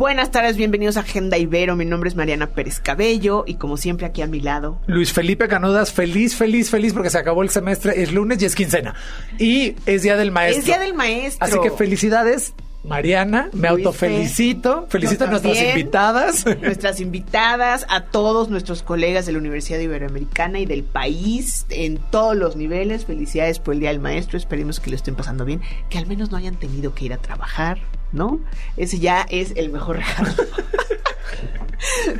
Buenas tardes, bienvenidos a Agenda Ibero. Mi nombre es Mariana Pérez Cabello y como siempre aquí a mi lado. Luis Felipe Canudas, feliz, feliz, feliz porque se acabó el semestre, es lunes y es quincena. Y es Día del Maestro. Es Día del Maestro. Así que felicidades. Mariana, me Luis autofelicito, felicito a nuestras también. invitadas. Nuestras invitadas, a todos nuestros colegas de la Universidad Iberoamericana y del país en todos los niveles. Felicidades por el Día del Maestro. Esperemos que lo estén pasando bien, que al menos no hayan tenido que ir a trabajar, ¿no? Ese ya es el mejor regalo.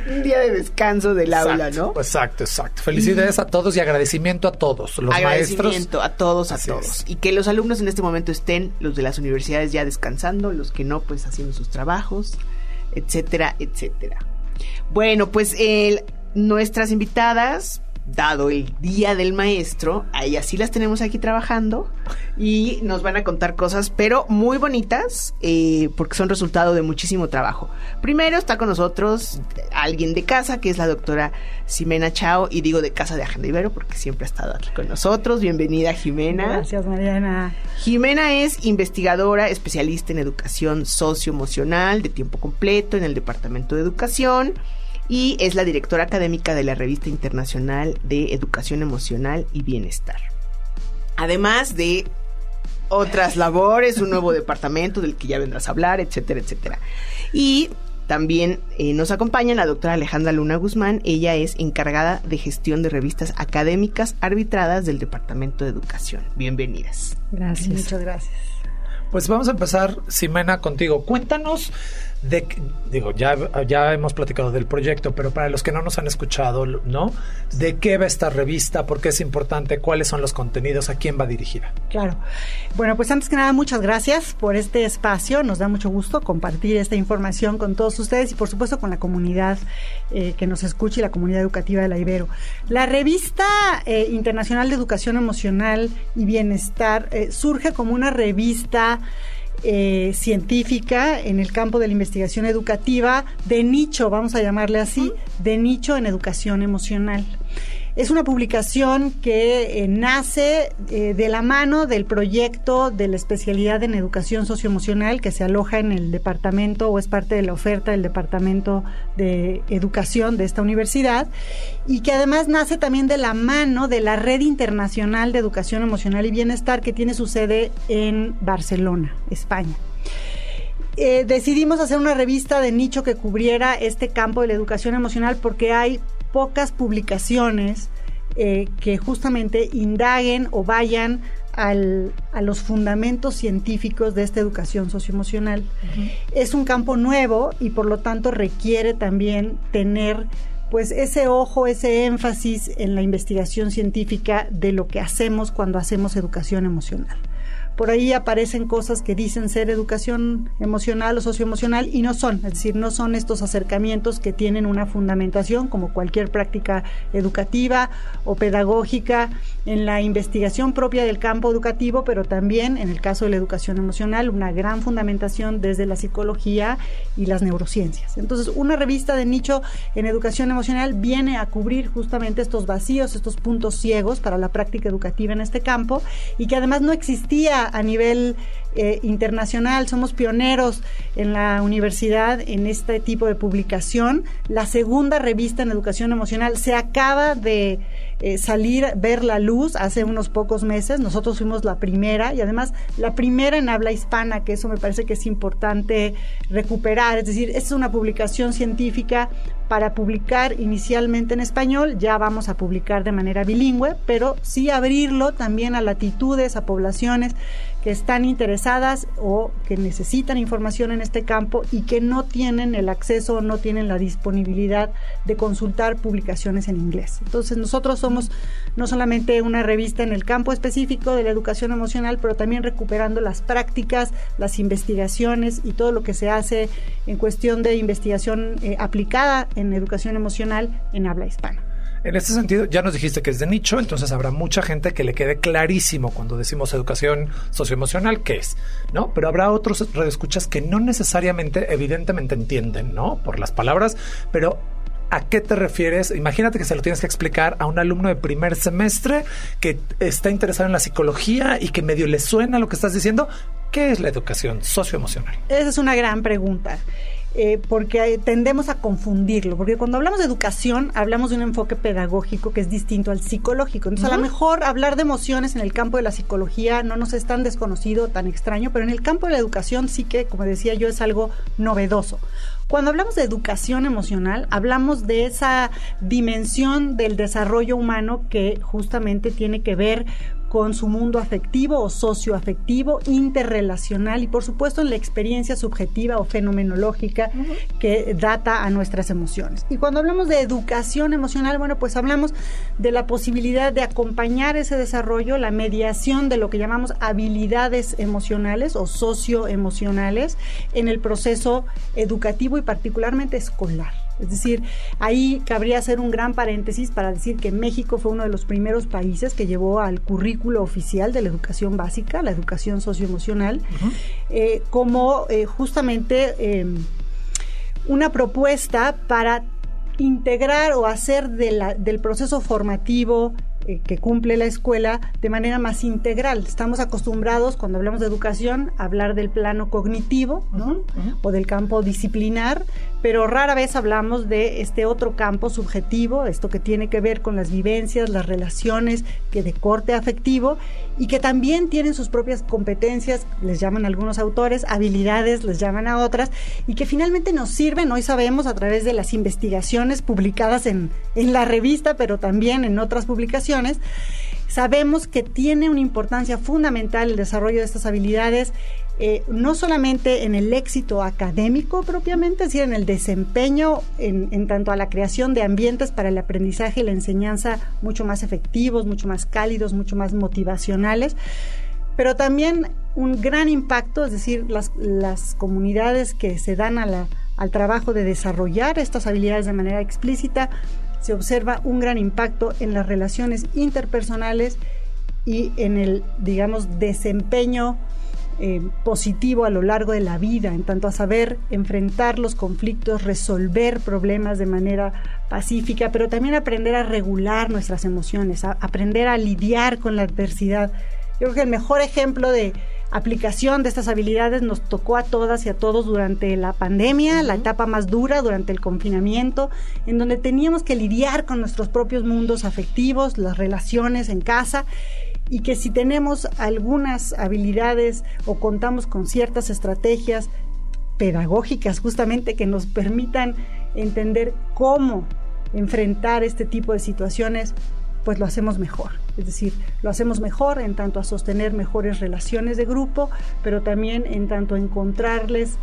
Un día de descanso del aula, ¿no? Exacto, exacto. Felicidades a todos y agradecimiento a todos, los maestros. Agradecimiento a todos, a Así todos. es. Y que los alumnos en este momento estén, los de las universidades ya descansando, los que no, pues haciendo sus trabajos, etcétera, etcétera. Bueno, pues el- nuestras invitadas, dado el Día del Maestro, a ellas sí las tenemos aquí trabajando y nos van a contar cosas, pero muy bonitas, eh, porque son resultado de muchísimo trabajo. Primero está con nosotros alguien de casa, que es la doctora Ximena Chao, y digo de casa de Agenda Ibero, porque siempre ha estado aquí con nosotros. Bienvenida, Jimena. Gracias, Mariana. Jimena es investigadora, especialista en educación socioemocional de tiempo completo en el Departamento de Educación y es la directora académica de la Revista Internacional de Educación Emocional y Bienestar. Además de otras labores, un nuevo departamento del que ya vendrás a hablar, etcétera, etcétera. Y también eh, nos acompaña la doctora Alejandra Luna Guzmán. Ella es encargada de gestión de revistas académicas arbitradas del Departamento de Educación. Bienvenidas. Gracias. Muchas gracias. Pues vamos a empezar, Ximena, contigo. Cuéntanos de, digo, ya, ya hemos platicado del proyecto, pero para los que no nos han escuchado, ¿no? ¿De qué va esta revista? ¿Por qué es importante? ¿Cuáles son los contenidos? ¿A quién va dirigida? Claro. Bueno, pues antes que nada, muchas gracias por este espacio. Nos da mucho gusto compartir esta información con todos ustedes y, por supuesto, con la comunidad eh, que nos escucha y la comunidad educativa de la Ibero. La revista eh, Internacional de Educación Emocional y Bienestar eh, surge como una revista eh, científica en el campo de la investigación educativa de nicho, vamos a llamarle así, de nicho en educación emocional. Es una publicación que eh, nace eh, de la mano del proyecto de la especialidad en educación socioemocional que se aloja en el departamento o es parte de la oferta del departamento de educación de esta universidad y que además nace también de la mano de la Red Internacional de Educación Emocional y Bienestar que tiene su sede en Barcelona, España. Eh, decidimos hacer una revista de nicho que cubriera este campo de la educación emocional porque hay pocas publicaciones eh, que justamente indaguen o vayan al- a los fundamentos científicos de esta educación socioemocional. Es un campo nuevo y por lo tanto requiere también tener pues ese ojo, ese énfasis en la investigación científica de lo que hacemos cuando hacemos educación emocional. Por ahí aparecen cosas que dicen ser educación emocional o socioemocional y no son, es decir, no son estos acercamientos que tienen una fundamentación como cualquier práctica educativa o pedagógica en la investigación propia del campo educativo, pero también en el caso de la educación emocional, una gran fundamentación desde la psicología y las neurociencias. Entonces, una revista de nicho en educación emocional viene a cubrir justamente estos vacíos, estos puntos ciegos para la práctica educativa en este campo y que además no existía a nivel eh, internacional. Somos pioneros en la universidad en este tipo de publicación. La segunda revista en educación emocional se acaba de eh, salir, ver la luz hace unos pocos meses. Nosotros fuimos la primera y además la primera en habla hispana, que eso me parece que es importante recuperar. Es decir, es una publicación científica para publicar inicialmente en español, ya vamos a publicar de manera bilingüe, pero sí abrirlo también a latitudes, a poblaciones que están interesadas o que necesitan información en este campo y que no tienen el acceso o no tienen la disponibilidad de consultar publicaciones en inglés. Entonces nosotros somos no solamente una revista en el campo específico de la educación emocional, pero también recuperando las prácticas, las investigaciones y todo lo que se hace en cuestión de investigación eh, aplicada en educación emocional en habla hispana. En este sentido, ya nos dijiste que es de nicho, entonces habrá mucha gente que le quede clarísimo cuando decimos educación socioemocional qué es, ¿no? Pero habrá otros redescuchas que no necesariamente, evidentemente entienden, ¿no? Por las palabras, pero ¿A qué te refieres? Imagínate que se lo tienes que explicar a un alumno de primer semestre que está interesado en la psicología y que medio le suena lo que estás diciendo. ¿Qué es la educación socioemocional? Esa es una gran pregunta. Eh, porque tendemos a confundirlo, porque cuando hablamos de educación hablamos de un enfoque pedagógico que es distinto al psicológico. Entonces, a lo mejor hablar de emociones en el campo de la psicología no nos es tan desconocido, tan extraño, pero en el campo de la educación sí que, como decía yo, es algo novedoso. Cuando hablamos de educación emocional, hablamos de esa dimensión del desarrollo humano que justamente tiene que ver con su mundo afectivo o socioafectivo, interrelacional y por supuesto en la experiencia subjetiva o fenomenológica que data a nuestras emociones. Y cuando hablamos de educación emocional, bueno, pues hablamos de la posibilidad de acompañar ese desarrollo, la mediación de lo que llamamos habilidades emocionales o socioemocionales en el proceso educativo y particularmente escolar. Es decir, ahí cabría hacer un gran paréntesis para decir que México fue uno de los primeros países que llevó al currículo oficial de la educación básica, la educación socioemocional, eh, como eh, justamente em, una propuesta para integrar o hacer del proceso formativo eh, que cumple la escuela de manera más integral. Estamos acostumbrados, cuando hablamos de educación, a hablar del plano cognitivo o del campo disciplinar, pero rara vez hablamos de este otro campo subjetivo, esto que tiene que ver con las vivencias, las relaciones, que de corte afectivo y que también tienen sus propias competencias, les llaman algunos autores, habilidades, les llaman a otras, y que finalmente nos sirven, hoy sabemos, a través de las investigaciones publicadas en, en la revista, pero también en otras publicaciones, sabemos que tiene una importancia fundamental el desarrollo de estas habilidades eh, no solamente en el éxito académico propiamente, sino en el desempeño en, tanto a la creación de ambientes para el aprendizaje y la enseñanza mucho más efectivos, mucho más cálidos, mucho más motivacionales, pero también un gran impacto, es decir, las, comunidades que se dan al trabajo de desarrollar estas habilidades de manera explícita, se observa un gran impacto en las relaciones interpersonales y en el, digamos, desempeño eh, positivo a lo largo de la vida, en tanto a saber enfrentar los conflictos, resolver problemas de manera pacífica, pero también aprender a regular nuestras emociones, a aprender a lidiar con la adversidad. Yo creo que el mejor ejemplo de aplicación de estas habilidades nos tocó a todas y a todos durante la pandemia, la etapa más dura, durante el confinamiento, en donde teníamos que lidiar con nuestros propios mundos afectivos, las relaciones en casa y que si tenemos algunas habilidades o contamos con ciertas estrategias pedagógicas justamente que nos permitan entender cómo enfrentar este tipo de situaciones, pues lo hacemos mejor. Es decir, lo hacemos mejor en tanto a sostener mejores relaciones de grupo, pero también en tanto a encontrarles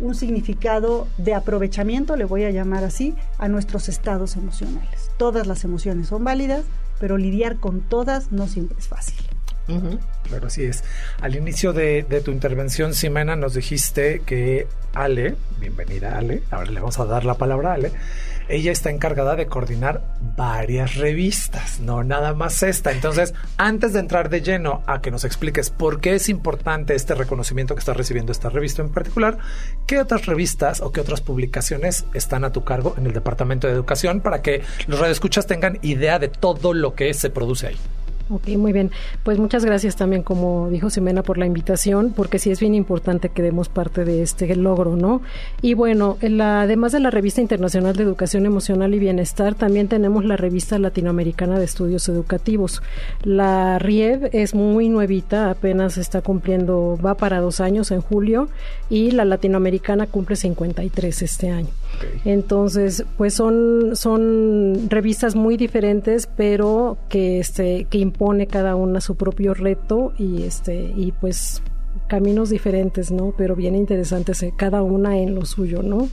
un significado de aprovechamiento, le voy a llamar así, a nuestros estados emocionales. Todas las emociones son válidas, pero lidiar con todas no siempre es fácil. Claro, así es. Al inicio de, tu intervención, Simena, nos dijiste que Ale, bienvenida Ale, ahora le vamos a dar la palabra a Ale, ella está encargada de coordinar varias revistas, no nada más esta. Entonces, antes de entrar de lleno a que nos expliques por qué es importante este reconocimiento que está recibiendo esta revista en particular, ¿qué otras revistas o qué otras publicaciones están a tu cargo en el Departamento de Educación para que los radioescuchas tengan idea de todo lo que se produce ahí? Ok, muy bien. Pues muchas gracias también, como dijo Ximena, por la invitación, porque sí es bien importante que demos parte de este logro, ¿no? Y bueno, además de la Revista Internacional de Educación Emocional y Bienestar, también tenemos la Revista Latinoamericana de Estudios Educativos. La RIEV es muy nuevita, apenas está cumpliendo, va para dos años en julio, y la Latinoamericana cumple 53 este año. Entonces, pues son, son revistas muy diferentes, pero que, este, que impone cada una su propio reto y, este, y pues caminos diferentes, ¿no? Pero bien interesantes, eh, cada una en lo suyo, ¿no?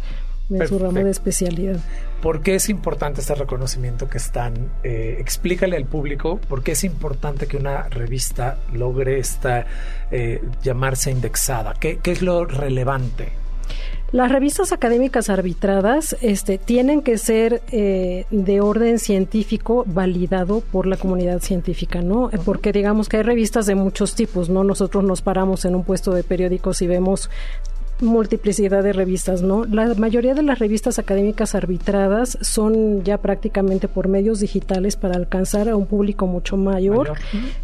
En su ramo de especialidad. ¿Por qué es importante este reconocimiento que están? Eh, explícale al público por qué es importante que una revista logre esta, eh, llamarse indexada. ¿Qué, ¿Qué es lo relevante? Las revistas académicas arbitradas este, tienen que ser eh, de orden científico validado por la comunidad científica, ¿no? Porque digamos que hay revistas de muchos tipos, ¿no? Nosotros nos paramos en un puesto de periódicos y vemos multiplicidad de revistas, ¿no? La mayoría de las revistas académicas arbitradas son ya prácticamente por medios digitales para alcanzar a un público mucho mayor,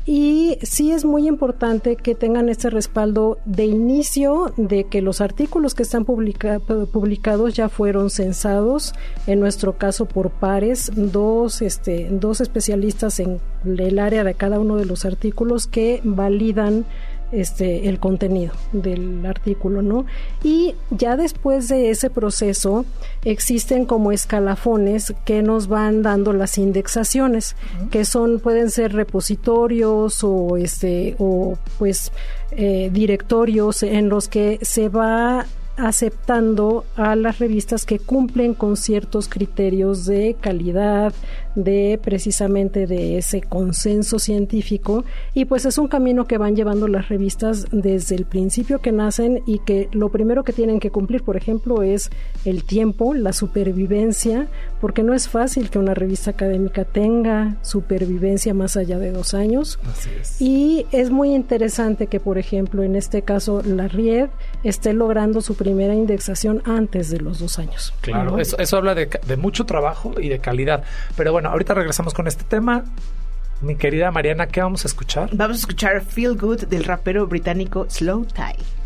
y sí es muy importante que tengan este respaldo de inicio de que los artículos que están publicados ya fueron censados, en nuestro caso por pares, dos, este, dos especialistas en el área de cada uno de los artículos que validan este el contenido del artículo, ¿no? Y ya después de ese proceso existen como escalafones que nos van dando las indexaciones, que son pueden ser repositorios o este o pues eh, directorios en los que se va aceptando a las revistas que cumplen con ciertos criterios de calidad, de precisamente de ese consenso científico y pues es un camino que van llevando las revistas desde el principio que nacen y que lo primero que tienen que cumplir, por ejemplo, es el tiempo, la supervivencia, porque no es fácil que una revista académica tenga supervivencia más allá de dos años. Y es muy interesante que, por ejemplo, en este caso, la RIED esté logrando su primera indexación antes de los dos años. Claro, eso, eso habla de, de mucho trabajo y de calidad. Pero bueno, ahorita regresamos con este tema. Mi querida Mariana, ¿qué vamos a escuchar? Vamos a escuchar Feel Good del rapero británico Slow Tie.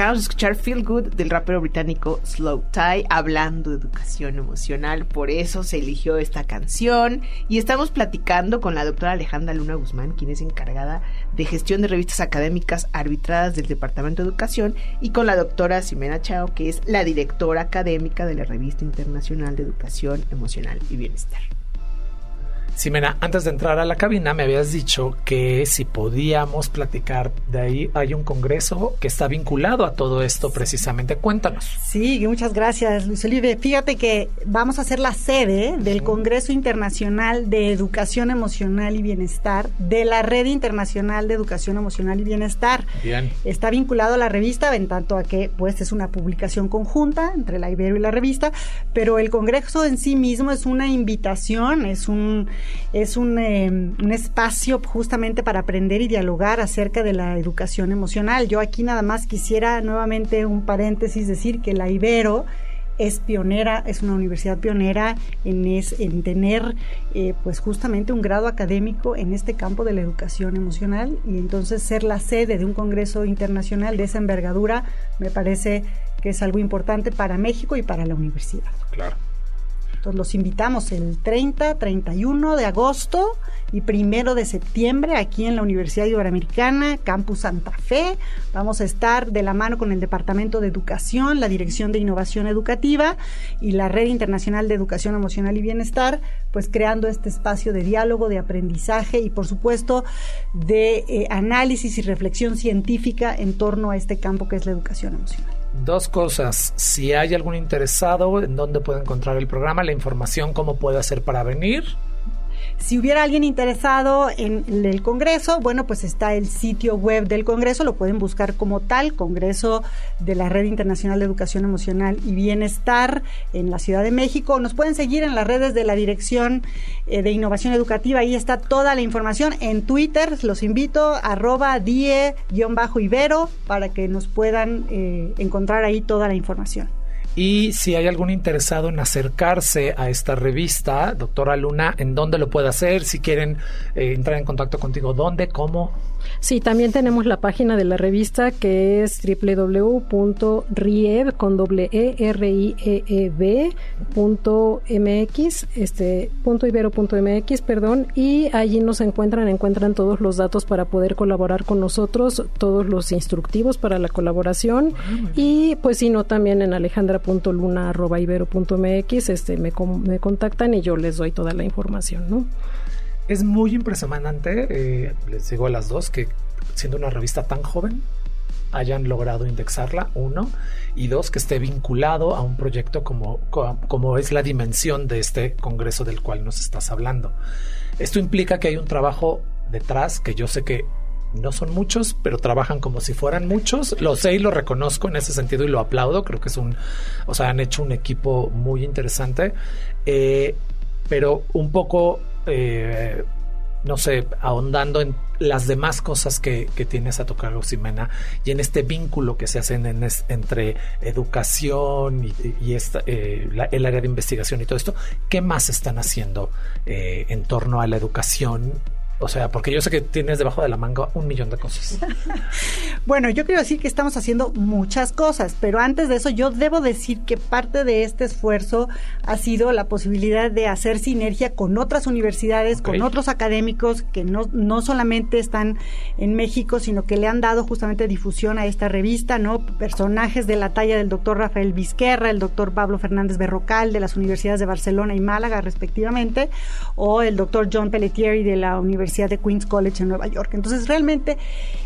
Acabamos de escuchar Feel Good del rapero británico Slow Tie hablando de educación emocional. Por eso se eligió esta canción. Y estamos platicando con la doctora Alejandra Luna Guzmán, quien es encargada de gestión de revistas académicas arbitradas del Departamento de Educación, y con la doctora Ximena Chao, que es la directora académica de la Revista Internacional de Educación Emocional y Bienestar. Simena, antes de entrar a la cabina me habías dicho que si podíamos platicar de ahí, hay un congreso que está vinculado a todo esto precisamente. Cuéntanos. Sí, muchas gracias, Luis Olive. Fíjate que vamos a ser la sede del Congreso Internacional de Educación Emocional y Bienestar de la Red Internacional de Educación Emocional y Bienestar. Bien. Está vinculado a la revista, en tanto a que pues es una publicación conjunta entre la Ibero y la revista, pero el congreso en sí mismo es una invitación, es un es un, em, un, espacio justamente para aprender y dialogar acerca de la educación emocional. Yo aquí nada más quisiera nuevamente un paréntesis decir que la Ibero es pionera, es una universidad pionera en, es, en tener eh, pues justamente un grado académico en este campo de la educación emocional y entonces ser la sede de un congreso internacional de esa envergadura me parece que es algo importante para México y para la universidad. Claro. Entonces los invitamos el 30, 31 de agosto y primero de septiembre aquí en la Universidad Iberoamericana, Campus Santa Fe. Vamos a estar de la mano con el Departamento de Educación, la Dirección de Innovación Educativa y la Red Internacional de Educación Emocional y Bienestar, pues creando este espacio de diálogo, de aprendizaje y por supuesto de eh, análisis y reflexión científica en torno a este campo que es la educación emocional. Dos cosas. Si hay algún interesado, ¿en dónde puede encontrar el programa? La información, cómo puede hacer para venir. Si hubiera alguien interesado en el Congreso, bueno, pues está el sitio web del Congreso, lo pueden buscar como tal, Congreso de la Red Internacional de Educación Emocional y Bienestar en la Ciudad de México. Nos pueden seguir en las redes de la Dirección eh, de Innovación Educativa, ahí está toda la información. En Twitter los invito, arroba die-ibero, para que nos puedan eh, encontrar ahí toda la información. Y si hay algún interesado en acercarse a esta revista, doctora Luna, ¿en dónde lo puede hacer? Si quieren eh, entrar en contacto contigo, ¿dónde? ¿Cómo? Sí, también tenemos la página de la revista que es www.rieb con doble e r i e e b punto mx, este punto ibero punto mx, perdón, y allí nos encuentran, encuentran todos los datos para poder colaborar con nosotros, todos los instructivos para la colaboración. Ah, y pues si no también en alejandra.luna@ibero.mx, este me, me contactan y yo les doy toda la información, ¿no? Es muy impresionante, eh, les digo a las dos, que siendo una revista tan joven, hayan logrado indexarla, uno, y dos, que esté vinculado a un proyecto como, como es la dimensión de este Congreso del cual nos estás hablando. Esto implica que hay un trabajo detrás que yo sé que no son muchos, pero trabajan como si fueran muchos. Lo sé y lo reconozco en ese sentido y lo aplaudo. Creo que es un, o sea, han hecho un equipo muy interesante, eh, pero un poco, eh, no sé, ahondando en las demás cosas que, tienes a tocar, Ximena, y en este vínculo que se hacen entre educación y, eh, el área de investigación y todo esto, ¿qué más están haciendo en torno a la educación o sea, porque yo sé que tienes debajo de la manga un millón de cosas. bueno, yo quiero decir que estamos haciendo muchas cosas, pero antes de eso yo debo decir que parte de este esfuerzo ha sido la posibilidad de hacer sinergia con otras universidades, con otros académicos que no, no solamente están en México, sino que le han dado justamente difusión a esta revista, ¿no? Personajes de la talla del doctor Rafael Vizquerra, el doctor Pablo Fernández Berrocal de las universidades de Barcelona y Málaga, respectivamente, o el doctor John Pelletieri de la Universidad de Queens College en Nueva York. Entonces, realmente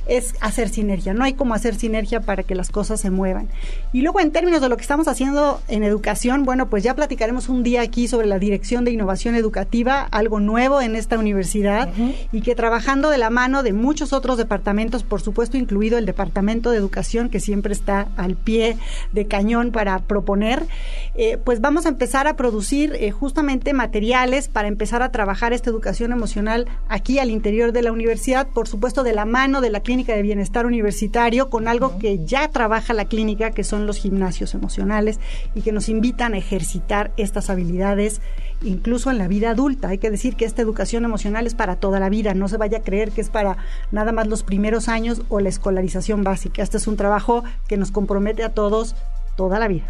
es hacer sinergia. No hay como hacer sinergia para que las cosas se muevan. Y luego, en términos de lo que estamos haciendo en educación, bueno, pues ya platicaremos un día aquí sobre la Dirección de Innovación Educativa, algo nuevo en esta universidad y que trabajando de la mano de muchos otros departamentos, por supuesto, incluido el Departamento de Educación, que siempre está al pie de cañón para proponer, eh, pues vamos a empezar a producir eh, justamente materiales para empezar a trabajar esta educación emocional aquí al interior de la universidad, por supuesto de la mano de la clínica de bienestar universitario, con algo que ya trabaja la clínica, que son los gimnasios emocionales y que nos invitan a ejercitar estas habilidades incluso en la vida adulta. Hay que decir que esta educación emocional es para toda la vida, no se vaya a creer que es para nada más los primeros años o la escolarización básica. Este es un trabajo que nos compromete a todos toda la vida.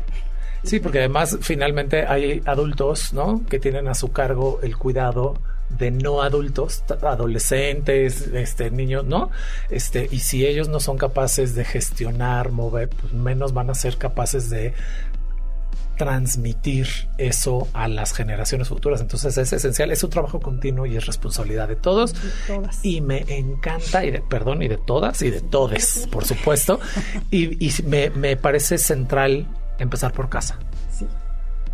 Sí, porque además finalmente hay adultos, ¿no? Que tienen a su cargo el cuidado de no adultos, adolescentes, este, niños, ¿no? Este, y si ellos no son capaces de gestionar, mover, pues menos van a ser capaces de transmitir eso a las generaciones futuras. Entonces es esencial, es un trabajo continuo y es responsabilidad de todos. Y me encanta, y de, perdón, y de todas y de todes, por supuesto. y, y me, me parece central empezar por casa. Sí.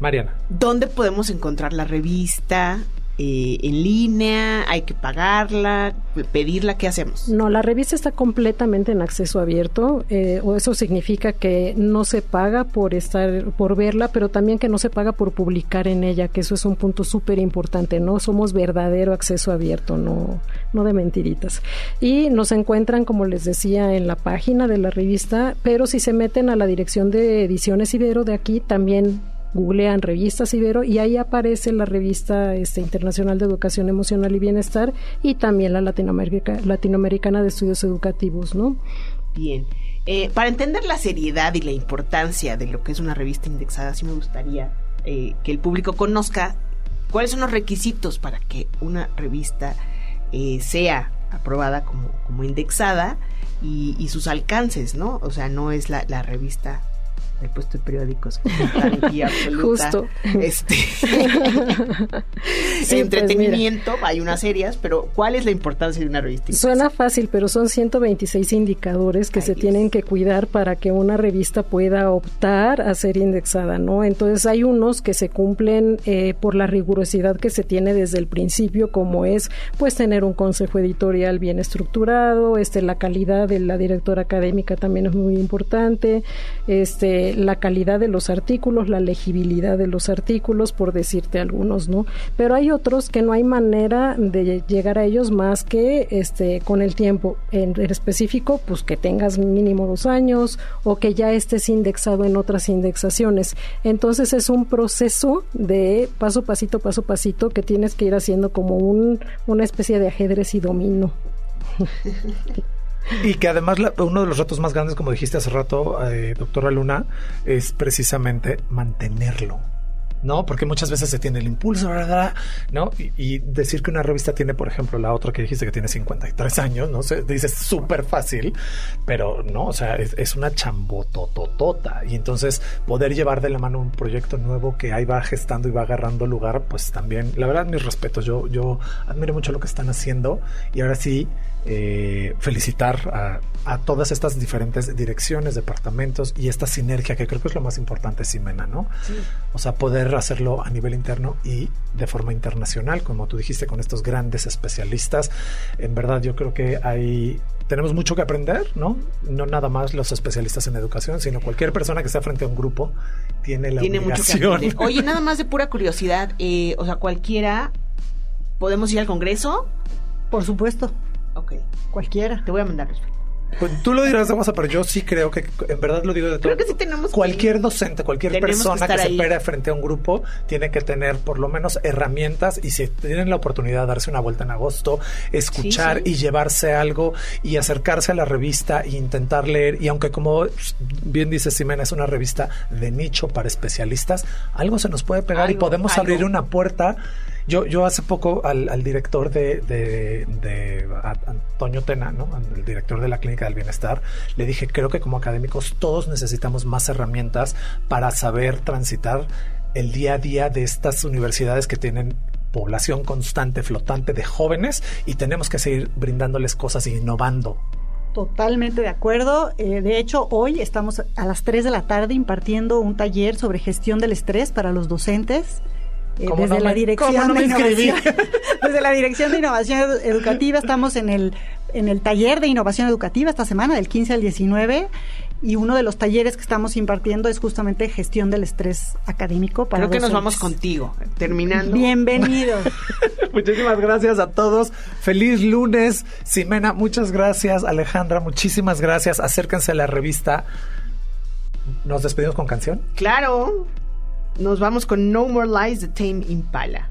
Mariana. ¿Dónde podemos encontrar la revista? Eh, en línea, hay que pagarla, pedirla, ¿qué hacemos? No, la revista está completamente en acceso abierto, eh, o eso significa que no se paga por estar, por verla, pero también que no se paga por publicar en ella, que eso es un punto súper importante, ¿no? Somos verdadero acceso abierto, no, no de mentiritas. Y nos encuentran, como les decía, en la página de la revista, pero si se meten a la dirección de Ediciones Ibero de aquí, también googlean revistas Ibero y ahí aparece la revista este, internacional de educación emocional y bienestar y también la latinoamericana de estudios educativos, ¿no? Bien. Eh, para entender la seriedad y la importancia de lo que es una revista indexada, sí me gustaría eh, que el público conozca cuáles son los requisitos para que una revista eh, sea aprobada como, como indexada y, sus alcances, ¿no? O sea, no es la, la revista he puesto periódicos Justo. Este, pues entretenimiento, hay unas serias, pero ¿cuál es la importancia de una revista? Suena fácil, pero son 126 indicadores que se tienen que cuidar para que una revista pueda optar a ser indexada, ¿no? Entonces hay unos que se cumplen eh, por la rigurosidad que se tiene desde el principio, como es pues tener un consejo editorial bien estructurado, este la calidad de la directora académica también es muy importante, este la calidad de los artículos, la legibilidad de los artículos, por decirte algunos, ¿no? Pero hay otros que no hay manera de llegar a ellos más que este con el tiempo. En, específico, pues que tengas mínimo dos años o que ya estés indexado en otras indexaciones. Entonces es un proceso de paso pasito, paso pasito que tienes que ir haciendo como un, una especie de ajedrez y domino. Y que además uno de los retos más grandes, como dijiste hace rato, eh, doctora Luna, es precisamente mantenerlo. ¿No? Porque muchas veces se tiene el impulso, ¿verdad? ¿No? Y, decir que una revista tiene, por ejemplo, la otra que dijiste que tiene 53 años, ¿no? Se dice súper fácil, pero no, o sea, es, una chambotototota. Y entonces poder llevar de la mano un proyecto nuevo que ahí va gestando y va agarrando lugar, pues también, la verdad, mis respetos. Yo, yo admiro mucho lo que están haciendo y ahora sí, eh, felicitar a, todas estas diferentes direcciones, departamentos y esta sinergia que creo que es lo más importante, Simena, ¿no? O sea, poder hacerlo a nivel interno y de forma internacional, como tú dijiste, con estos grandes especialistas. En verdad, yo creo que hay tenemos mucho que aprender, ¿no? No nada más los especialistas en educación, sino cualquier persona que esté frente a un grupo tiene la tiene Mucho que Oye, nada más de pura curiosidad, eh, o sea, cualquiera, ¿podemos ir al Congreso? Por supuesto. Ok. Cualquiera. Te voy a mandar pues tú lo dirás de pero yo sí creo que, en verdad lo digo de todo. Creo que sí tenemos Cualquier docente, cualquier persona que, se pere frente a un grupo, tiene que tener por lo menos herramientas y si tienen la oportunidad de darse una vuelta en agosto, escuchar y llevarse algo y acercarse a la revista e intentar leer. Y aunque como bien dice Simena, es una revista de nicho para especialistas, algo se nos puede pegar y podemos abrir una puerta yo, yo hace poco al, director de, de, Antonio Tena, ¿no? el director de la Clínica del Bienestar, le dije, creo que como académicos todos necesitamos más herramientas para saber transitar el día a día de estas universidades que tienen población constante, flotante de jóvenes y tenemos que seguir brindándoles cosas e innovando. Totalmente de acuerdo. Eh, de hecho, hoy estamos a las 3 de la tarde impartiendo un taller sobre gestión del estrés para los docentes. Eh, desde la dirección de innovación, desde la dirección de innovación educativa estamos en el en el taller de innovación educativa esta semana del 15 al 19 y uno de los talleres que estamos impartiendo es justamente gestión del estrés académico para Creo que nos vamos contigo, terminando. Bienvenidos. Muchísimas gracias a todos. Feliz lunes. Simena, muchas gracias. Alejandra, muchísimas gracias. Acérquense a la revista. ¿Nos despedimos con canción? Claro nos vamos con No More Lies de Tame Impala.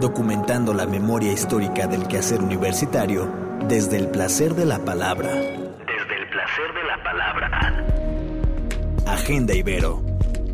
Documentando la memoria histórica del quehacer universitario desde el placer de la palabra. Desde el placer de la palabra. Agenda Ibero